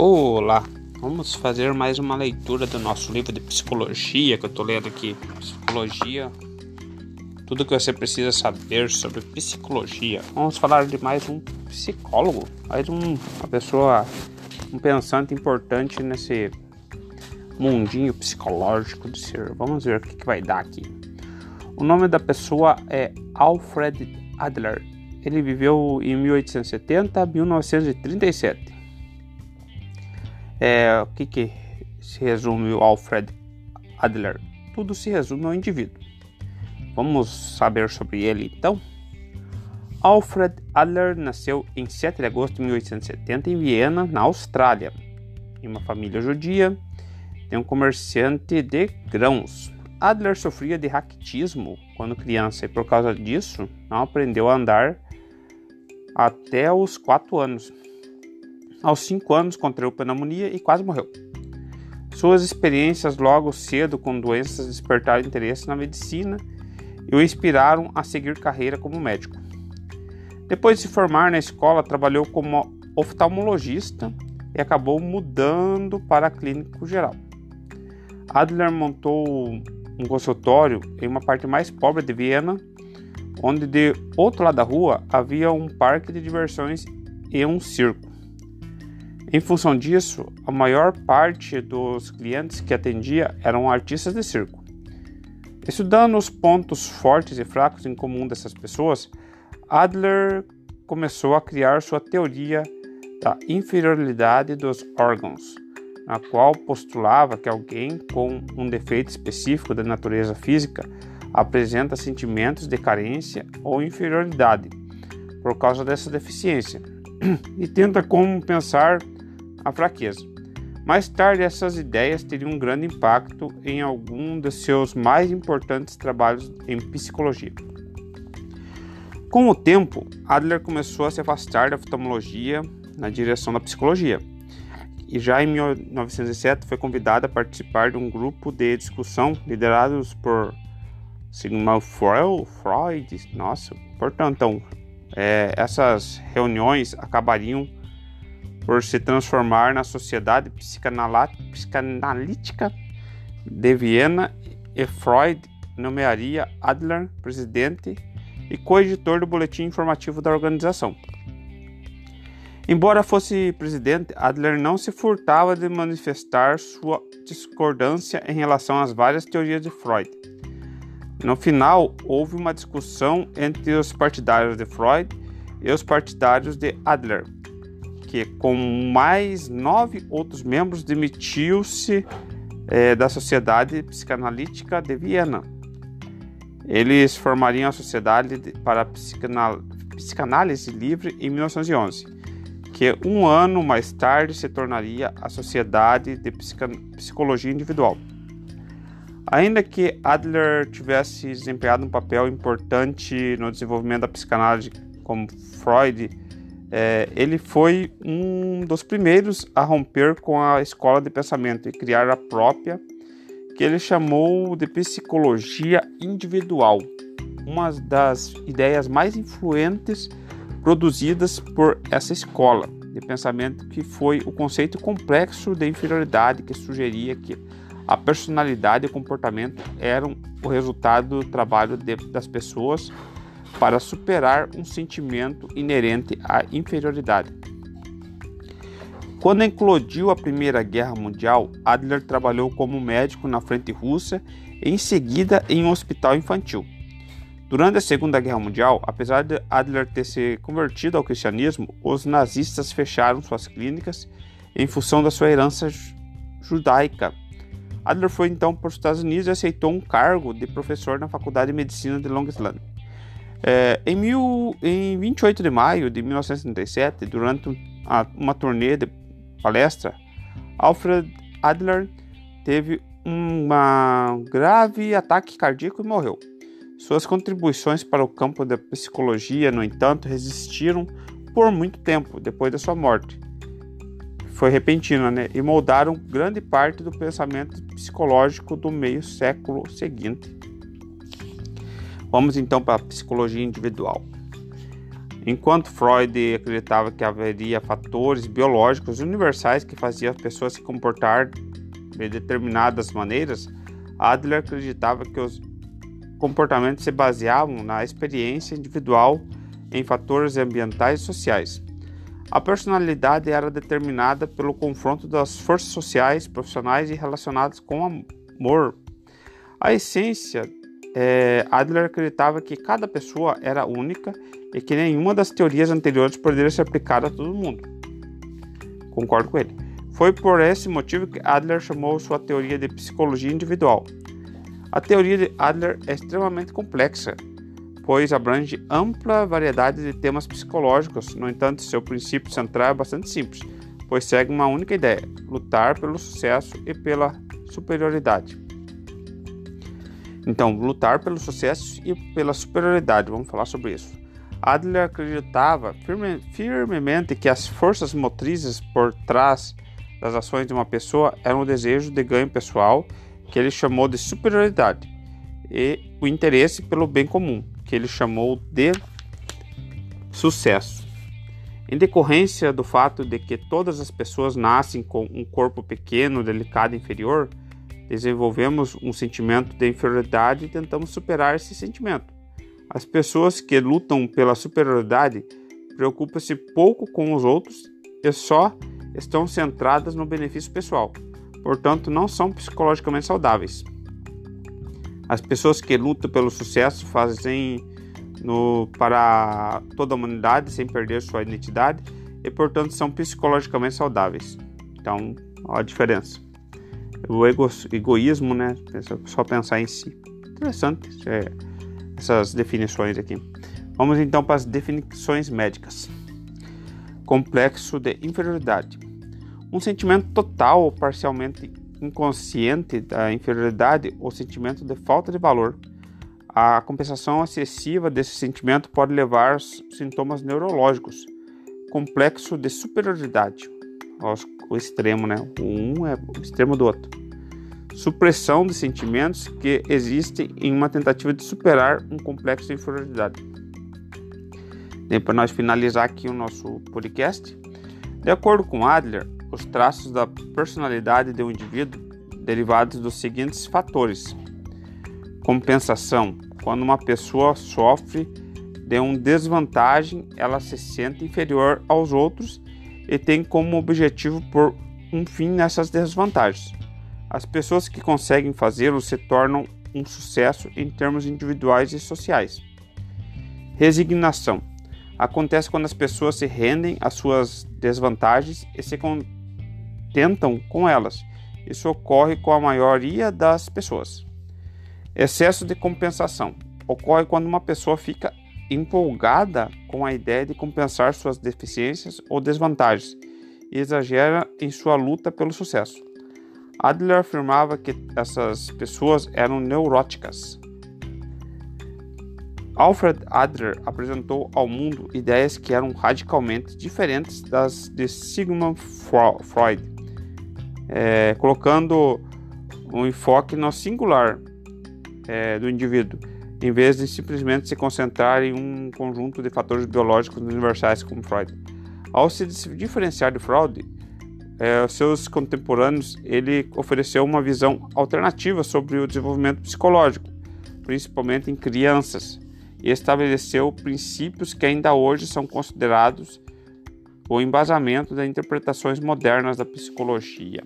Olá, vamos fazer mais uma leitura do nosso livro de psicologia que eu tô lendo aqui. Psicologia, tudo que você precisa saber sobre psicologia. Vamos falar de mais um psicólogo, mais um, uma pessoa, um pensante importante nesse mundinho psicológico de ser. Vamos ver o que, que vai dar aqui. O nome da pessoa é Alfred Adler. Ele viveu em 1870 a 1937. É, o que, que se resume o Alfred Adler? Tudo se resume ao indivíduo. Vamos saber sobre ele então? Alfred Adler nasceu em 7 de agosto de 1870 em Viena, na Austrália, em uma família judia de um comerciante de grãos. Adler sofria de raquitismo quando criança e por causa disso não aprendeu a andar até os 4 anos. Aos 5 anos contraiu pneumonia e quase morreu. Suas experiências logo cedo com doenças despertaram interesse na medicina e o inspiraram a seguir carreira como médico. Depois de se formar na escola, trabalhou como oftalmologista e acabou mudando para clínico geral. Adler montou um consultório em uma parte mais pobre de Viena, onde de outro lado da rua havia um parque de diversões e um circo. Em função disso, a maior parte dos clientes que atendia eram artistas de circo. Estudando os pontos fortes e fracos em comum dessas pessoas, Adler começou a criar sua teoria da inferioridade dos órgãos na qual postulava que alguém com um defeito específico da natureza física apresenta sentimentos de carência ou inferioridade por causa dessa deficiência e tenta compensar a fraqueza. Mais tarde, essas ideias teriam um grande impacto em algum de seus mais importantes trabalhos em psicologia. Com o tempo, Adler começou a se afastar da oftalmologia na direção da psicologia e já em 1907 foi convidado a participar de um grupo de discussão liderados por Sigmund Freud. Nossa, portanto, então, é, essas reuniões acabariam por se transformar na Sociedade Psicanalítica de Viena e Freud nomearia Adler presidente e coeditor do boletim informativo da organização. Embora fosse presidente, Adler não se furtava de manifestar sua discordância em relação às várias teorias de Freud. No final, houve uma discussão entre os partidários de Freud e os partidários de Adler, que, com mais nove outros membros, demitiu-se é, da Sociedade Psicanalítica de Viena. Eles formariam a Sociedade para a Psicanálise Livre em 1911 que um ano mais tarde se tornaria a Sociedade de Psicologia Individual. Ainda que Adler tivesse desempenhado um papel importante no desenvolvimento da psicanálise, como Freud, é, ele foi um dos primeiros a romper com a escola de pensamento e criar a própria, que ele chamou de psicologia individual, uma das ideias mais influentes produzidas por essa escola de pensamento que foi o conceito complexo de inferioridade que sugeria que a personalidade e o comportamento eram o resultado do trabalho de, das pessoas para superar um sentimento inerente à inferioridade. Quando eclodiu a Primeira Guerra Mundial, Adler trabalhou como médico na frente russa e em seguida em um hospital infantil. Durante a Segunda Guerra Mundial, apesar de Adler ter se convertido ao cristianismo, os nazistas fecharam suas clínicas em função da sua herança judaica. Adler foi então para os Estados Unidos e aceitou um cargo de professor na Faculdade de Medicina de Long Island. É, em, mil, em 28 de maio de 1937, durante uma turnê de palestra, Alfred Adler teve um grave ataque cardíaco e morreu. Suas contribuições para o campo da psicologia, no entanto, resistiram por muito tempo depois da sua morte. Foi repentina, né? E moldaram grande parte do pensamento psicológico do meio século seguinte. Vamos então para a psicologia individual. Enquanto Freud acreditava que haveria fatores biológicos universais que faziam as pessoas se comportar de determinadas maneiras, Adler acreditava que os comportamentos se baseavam na experiência individual em fatores ambientais e sociais. A personalidade era determinada pelo confronto das forças sociais, profissionais e relacionadas com amor. A essência, é, Adler acreditava que cada pessoa era única e que nenhuma das teorias anteriores poderia ser aplicada a todo mundo. Concordo com ele. Foi por esse motivo que Adler chamou sua teoria de psicologia individual. A teoria de Adler é extremamente complexa pois abrange ampla variedade de temas psicológicos. No entanto, seu princípio central é bastante simples, pois segue uma única ideia: lutar pelo sucesso e pela superioridade. Então, lutar pelo sucesso e pela superioridade, vamos falar sobre isso. Adler acreditava firme, firmemente que as forças motrizes por trás das ações de uma pessoa eram o desejo de ganho pessoal, que ele chamou de superioridade, e o interesse pelo bem comum, que ele chamou de sucesso. Em decorrência do fato de que todas as pessoas nascem com um corpo pequeno, delicado e inferior, desenvolvemos um sentimento de inferioridade e tentamos superar esse sentimento. As pessoas que lutam pela superioridade preocupam-se pouco com os outros e só estão centradas no benefício pessoal, portanto, não são psicologicamente saudáveis. As pessoas que lutam pelo sucesso fazem no, para toda a humanidade sem perder sua identidade e, portanto, são psicologicamente saudáveis. Então, olha a diferença. O ego, egoísmo, né? Só pensar em si. Interessante é, essas definições aqui. Vamos então para as definições médicas. Complexo de inferioridade. Um sentimento total ou parcialmente inconsciente da inferioridade ou sentimento de falta de valor. A compensação excessiva desse sentimento pode levar a sintomas neurológicos, complexo de superioridade, o extremo, né? Um é o extremo do outro. Supressão de sentimentos que existem em uma tentativa de superar um complexo de inferioridade. E para nós finalizar aqui o nosso podcast, de acordo com Adler, os traços da personalidade de um indivíduo derivados dos seguintes fatores: compensação. Quando uma pessoa sofre de uma desvantagem, ela se sente inferior aos outros e tem como objetivo por um fim nessas desvantagens. As pessoas que conseguem fazê-lo se tornam um sucesso em termos individuais e sociais. Resignação acontece quando as pessoas se rendem às suas desvantagens e se tentam com elas. Isso ocorre com a maioria das pessoas. Excesso de compensação ocorre quando uma pessoa fica empolgada com a ideia de compensar suas deficiências ou desvantagens e exagera em sua luta pelo sucesso. Adler afirmava que essas pessoas eram neuróticas. Alfred Adler apresentou ao mundo ideias que eram radicalmente diferentes das de Sigmund Freud é, colocando um enfoque no singular é, do indivíduo, em vez de simplesmente se concentrar em um conjunto de fatores biológicos universais como Freud. Ao se diferenciar de Freud, aos seus contemporâneos, ele ofereceu uma visão alternativa sobre o desenvolvimento psicológico, principalmente em crianças, e estabeleceu princípios que ainda hoje são considerados o embasamento das interpretações modernas da psicologia.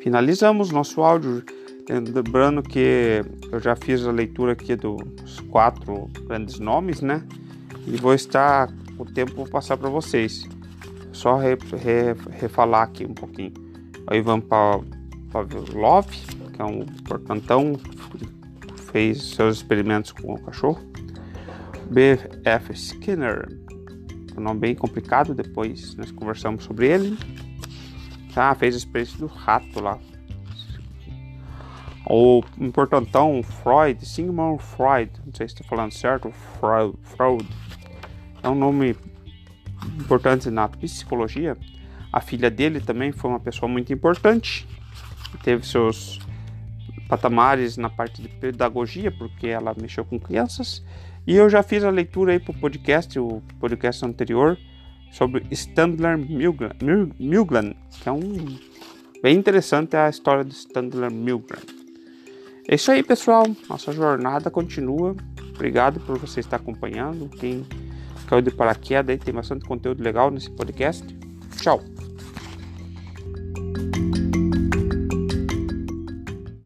Finalizamos nosso áudio, lembrando que eu já fiz a leitura aqui dos quatro grandes nomes, né? E vou estar o tempo vou passar para vocês. Só re, re, refalar aqui um pouquinho. Vamos para Pavlov, que é um portantão, fez seus experimentos com o cachorro. B.F. Skinner, um nome bem complicado, depois nós conversamos sobre ele. Ah, fez a experiência do rato lá. O importantão Freud, Sigmund Freud, não sei se estou falando certo, Freud, é um nome importante na psicologia. A filha dele também foi uma pessoa muito importante, teve seus patamares na parte de pedagogia, porque ela mexeu com crianças, E eu já fiz a leitura aí pro podcast, o podcast anterior, sobre Standler Milgren, Milgren que é um bem interessante a história de Standler Milgren. É isso aí, pessoal. Nossa jornada continua. Obrigado por você estar acompanhando. Quem caiu de paraquedas aí, tem bastante conteúdo legal nesse podcast. Tchau.